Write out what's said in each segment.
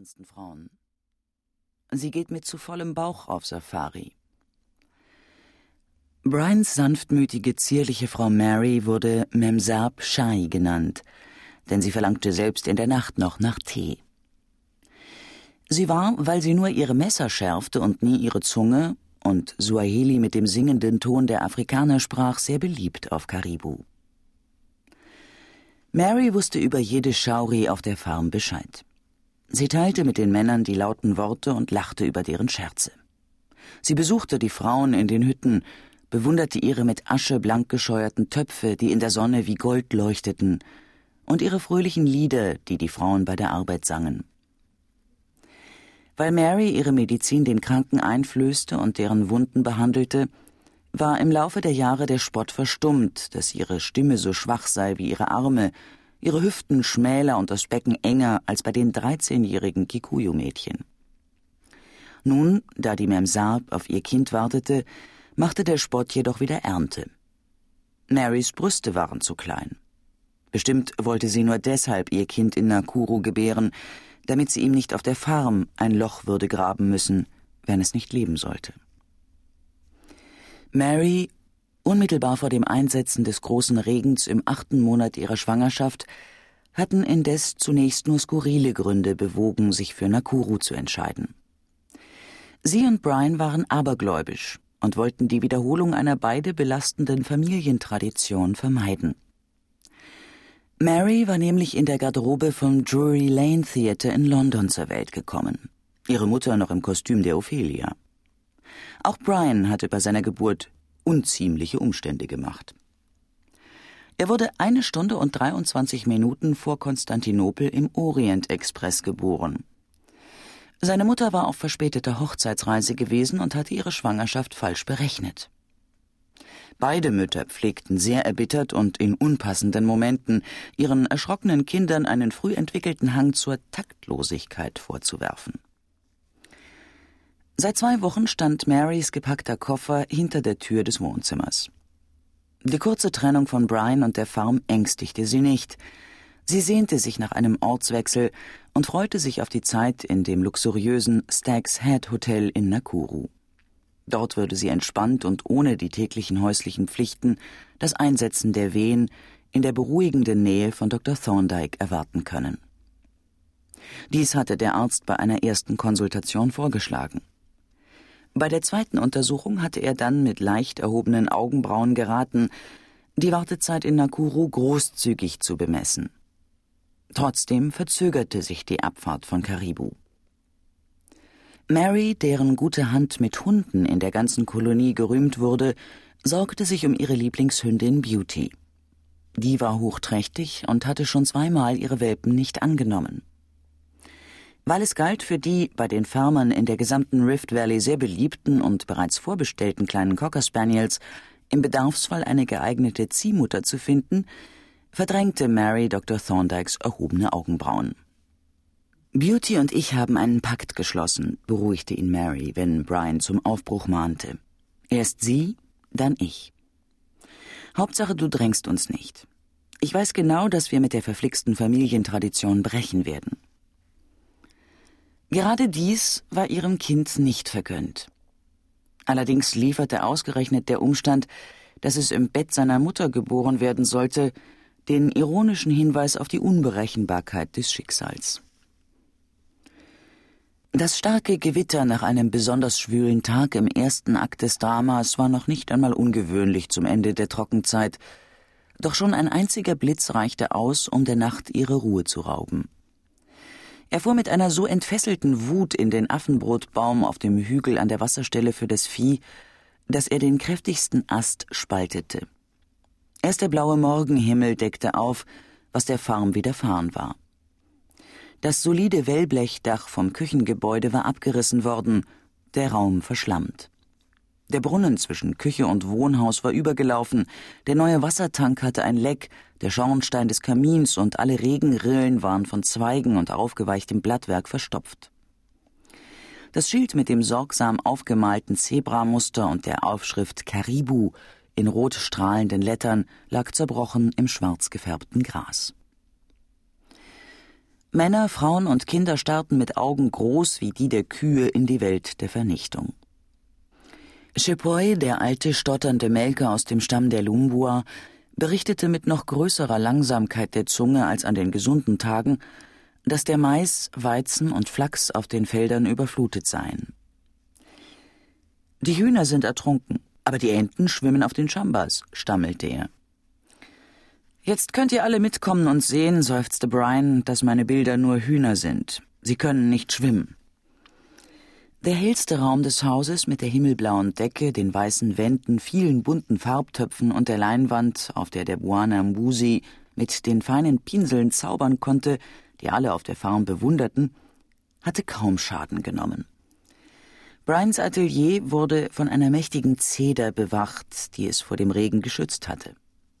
verlorensten Frauen. Sie geht mit zu vollem Bauch auf Safari. Brians sanftmütige, zierliche Frau Mary wurde Memsab Shai genannt, denn sie verlangte selbst in der Nacht noch nach Tee. Sie war, weil sie nur ihre Messer schärfte und nie ihre Zunge und Suaheli mit dem singenden Ton der Afrikaner sprach, sehr beliebt auf Karibu. Mary wusste über jede Schauri auf der Farm Bescheid. Sie teilte mit den Männern die lauten Worte und lachte über deren Scherze. Sie besuchte die Frauen in den Hütten, bewunderte ihre mit Asche blank gescheuerten Töpfe, die in der Sonne wie Gold leuchteten, und ihre fröhlichen Lieder, die die Frauen bei der Arbeit sangen. Weil Mary ihre Medizin den Kranken einflößte und deren Wunden behandelte, war im Laufe der Jahre der Spott verstummt, dass ihre Stimme so schwach sei wie ihre Arme, ihre Hüften schmäler und das Becken enger als bei den 13-jährigen Kikuyu-Mädchen. Nun, da die Memsab auf ihr Kind wartete, machte der Spott jedoch wieder Ernte. Marys Brüste waren zu klein. Bestimmt wollte sie nur deshalb ihr Kind in Nakuru gebären, damit sie ihm nicht auf der Farm ein Loch würde graben müssen, wenn es nicht leben sollte. Mary Unmittelbar vor dem Einsetzen des großen Regens im achten Monat ihrer Schwangerschaft hatten indes zunächst nur skurrile Gründe bewogen, sich für Nakuru zu entscheiden. Sie und Brian waren abergläubisch und wollten die Wiederholung einer beide belastenden Familientradition vermeiden. Mary war nämlich in der Garderobe vom Drury Lane Theatre in London zur Welt gekommen, ihre Mutter noch im Kostüm der Ophelia. Auch Brian hatte bei seiner Geburt unziemliche Umstände gemacht. Er wurde eine Stunde und 23 Minuten vor Konstantinopel im Orient Express geboren. Seine Mutter war auf verspäteter Hochzeitsreise gewesen und hatte ihre Schwangerschaft falsch berechnet. Beide Mütter pflegten sehr erbittert und in unpassenden Momenten ihren erschrockenen Kindern einen früh entwickelten Hang zur Taktlosigkeit vorzuwerfen. Seit zwei Wochen stand Marys gepackter Koffer hinter der Tür des Wohnzimmers. Die kurze Trennung von Brian und der Farm ängstigte sie nicht. Sie sehnte sich nach einem Ortswechsel und freute sich auf die Zeit in dem luxuriösen Stag's Head Hotel in Nakuru. Dort würde sie entspannt und ohne die täglichen häuslichen Pflichten das Einsetzen der Wehen in der beruhigenden Nähe von Dr. Thorndyke erwarten können. Dies hatte der Arzt bei einer ersten Konsultation vorgeschlagen. Bei der zweiten Untersuchung hatte er dann mit leicht erhobenen Augenbrauen geraten, die Wartezeit in Nakuru großzügig zu bemessen. Trotzdem verzögerte sich die Abfahrt von Karibu. Mary, deren gute Hand mit Hunden in der ganzen Kolonie gerühmt wurde, sorgte sich um ihre Lieblingshündin Beauty. Die war hochträchtig und hatte schon zweimal ihre Welpen nicht angenommen. Weil es galt, für die bei den Farmern in der gesamten Rift Valley sehr beliebten und bereits vorbestellten kleinen Cocker Spaniels im Bedarfsfall eine geeignete Ziehmutter zu finden, verdrängte Mary Dr. Thorndykes erhobene Augenbrauen. Beauty und ich haben einen Pakt geschlossen, beruhigte ihn Mary, wenn Brian zum Aufbruch mahnte. Erst sie, dann ich. Hauptsache, du drängst uns nicht. Ich weiß genau, dass wir mit der verflixten Familientradition brechen werden. Gerade dies war ihrem Kind nicht vergönnt. Allerdings lieferte ausgerechnet der Umstand, dass es im Bett seiner Mutter geboren werden sollte, den ironischen Hinweis auf die Unberechenbarkeit des Schicksals. Das starke Gewitter nach einem besonders schwülen Tag im ersten Akt des Dramas war noch nicht einmal ungewöhnlich zum Ende der Trockenzeit, doch schon ein einziger Blitz reichte aus, um der Nacht ihre Ruhe zu rauben. Er fuhr mit einer so entfesselten Wut in den Affenbrotbaum auf dem Hügel an der Wasserstelle für das Vieh, dass er den kräftigsten Ast spaltete. Erst der blaue Morgenhimmel deckte auf, was der Farm widerfahren war. Das solide Wellblechdach vom Küchengebäude war abgerissen worden, der Raum verschlammt. Der Brunnen zwischen Küche und Wohnhaus war übergelaufen, der neue Wassertank hatte ein Leck, der Schornstein des Kamins und alle Regenrillen waren von Zweigen und aufgeweichtem Blattwerk verstopft. Das Schild mit dem sorgsam aufgemalten Zebramuster und der Aufschrift Karibu in rot strahlenden Lettern lag zerbrochen im schwarz gefärbten Gras. Männer, Frauen und Kinder starrten mit Augen groß wie die der Kühe in die Welt der Vernichtung. Chepoy, der alte stotternde Melker aus dem Stamm der Lumbua, berichtete mit noch größerer Langsamkeit der Zunge als an den gesunden Tagen, dass der Mais, Weizen und Flachs auf den Feldern überflutet seien. Die Hühner sind ertrunken, aber die Enten schwimmen auf den Chambas, stammelte er. Jetzt könnt ihr alle mitkommen und sehen, seufzte Brian, dass meine Bilder nur Hühner sind. Sie können nicht schwimmen. Der hellste Raum des Hauses mit der himmelblauen Decke, den weißen Wänden, vielen bunten Farbtöpfen und der Leinwand, auf der der Buana Mbusi mit den feinen Pinseln zaubern konnte, die alle auf der Farm bewunderten, hatte kaum Schaden genommen. Brians Atelier wurde von einer mächtigen Zeder bewacht, die es vor dem Regen geschützt hatte.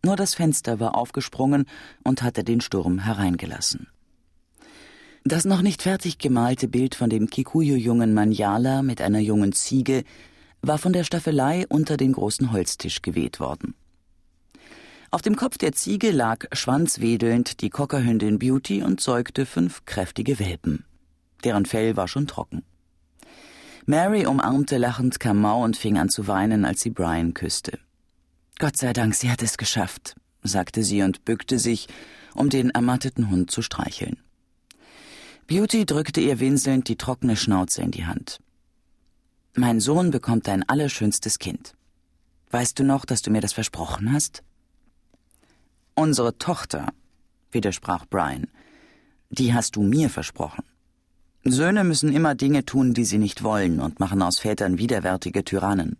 Nur das Fenster war aufgesprungen und hatte den Sturm hereingelassen. Das noch nicht fertig gemalte Bild von dem Kikuyu-Jungen Manjala mit einer jungen Ziege war von der Staffelei unter den großen Holztisch geweht worden. Auf dem Kopf der Ziege lag schwanzwedelnd die Cockerhündin Beauty und zeugte fünf kräftige Welpen. Deren Fell war schon trocken. Mary umarmte lachend Kamau und fing an zu weinen, als sie Brian küsste. Gott sei Dank, sie hat es geschafft, sagte sie und bückte sich, um den ermatteten Hund zu streicheln. Beauty drückte ihr winselnd die trockene Schnauze in die Hand. Mein Sohn bekommt dein allerschönstes Kind. Weißt du noch, dass du mir das versprochen hast? Unsere Tochter, widersprach Brian, die hast du mir versprochen. Söhne müssen immer Dinge tun, die sie nicht wollen und machen aus Vätern widerwärtige Tyrannen.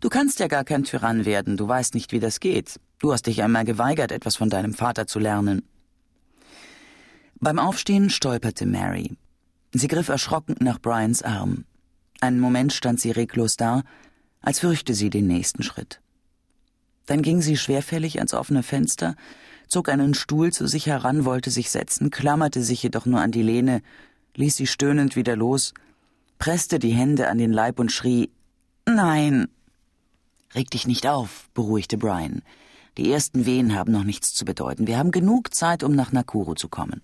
Du kannst ja gar kein Tyrann werden, du weißt nicht, wie das geht. Du hast dich einmal geweigert, etwas von deinem Vater zu lernen. Beim Aufstehen stolperte Mary. Sie griff erschrocken nach Brians Arm. Einen Moment stand sie reglos da, als fürchte sie den nächsten Schritt. Dann ging sie schwerfällig ans offene Fenster, zog einen Stuhl zu sich heran, wollte sich setzen, klammerte sich jedoch nur an die Lehne, ließ sie stöhnend wieder los, presste die Hände an den Leib und schrie Nein, Reg dich nicht auf, beruhigte Brian. Die ersten Wehen haben noch nichts zu bedeuten. Wir haben genug Zeit, um nach Nakuru zu kommen.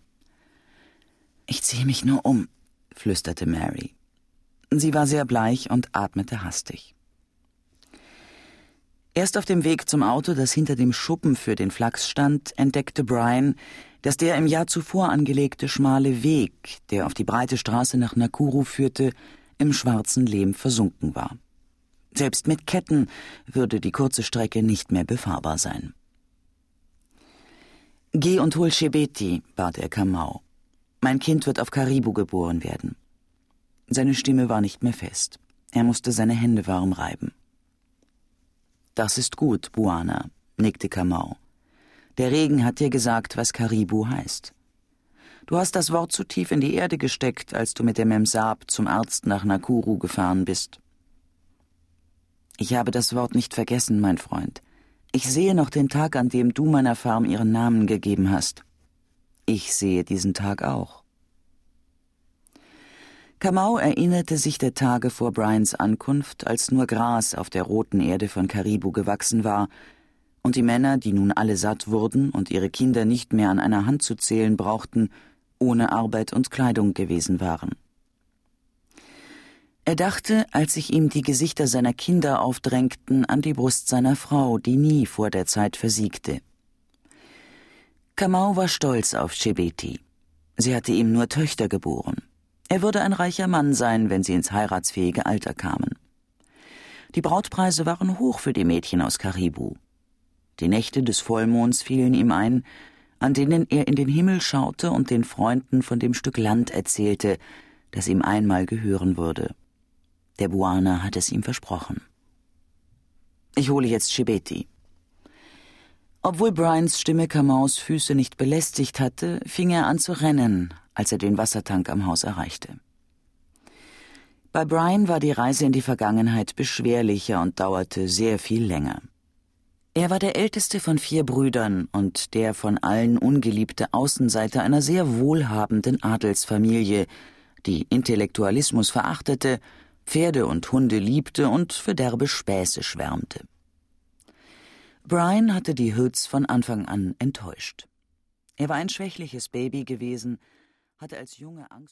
Ich ziehe mich nur um, flüsterte Mary. Sie war sehr bleich und atmete hastig. Erst auf dem Weg zum Auto, das hinter dem Schuppen für den Flachs stand, entdeckte Brian, dass der im Jahr zuvor angelegte schmale Weg, der auf die breite Straße nach Nakuru führte, im schwarzen Lehm versunken war. Selbst mit Ketten würde die kurze Strecke nicht mehr befahrbar sein. Geh und hol Shebeti, bat er Kamau. Mein Kind wird auf Karibu geboren werden. Seine Stimme war nicht mehr fest. Er musste seine Hände warm reiben. Das ist gut, Buana, nickte Kamau. Der Regen hat dir gesagt, was Karibu heißt. Du hast das Wort zu tief in die Erde gesteckt, als du mit dem Memsab zum Arzt nach Nakuru gefahren bist. Ich habe das Wort nicht vergessen, mein Freund. Ich sehe noch den Tag, an dem du meiner Farm ihren Namen gegeben hast. Ich sehe diesen Tag auch. Kamau erinnerte sich der Tage vor Brians Ankunft, als nur Gras auf der roten Erde von Karibu gewachsen war und die Männer, die nun alle satt wurden und ihre Kinder nicht mehr an einer Hand zu zählen brauchten, ohne Arbeit und Kleidung gewesen waren. Er dachte, als sich ihm die Gesichter seiner Kinder aufdrängten, an die Brust seiner Frau, die nie vor der Zeit versiegte. Kamau war stolz auf Chebeti. Sie hatte ihm nur Töchter geboren. Er würde ein reicher Mann sein, wenn sie ins heiratsfähige Alter kamen. Die Brautpreise waren hoch für die Mädchen aus Karibu. Die Nächte des Vollmonds fielen ihm ein, an denen er in den Himmel schaute und den Freunden von dem Stück Land erzählte, das ihm einmal gehören würde. Der Buana hat es ihm versprochen. Ich hole jetzt Shibeti. Obwohl Brians Stimme Kamaus Füße nicht belästigt hatte, fing er an zu rennen, als er den Wassertank am Haus erreichte. Bei Brian war die Reise in die Vergangenheit beschwerlicher und dauerte sehr viel länger. Er war der älteste von vier Brüdern und der von allen ungeliebte Außenseiter einer sehr wohlhabenden Adelsfamilie, die Intellektualismus verachtete Pferde und Hunde liebte und für derbe Späße schwärmte. Brian hatte die Hoods von Anfang an enttäuscht. Er war ein schwächliches Baby gewesen, hatte als Junge Angst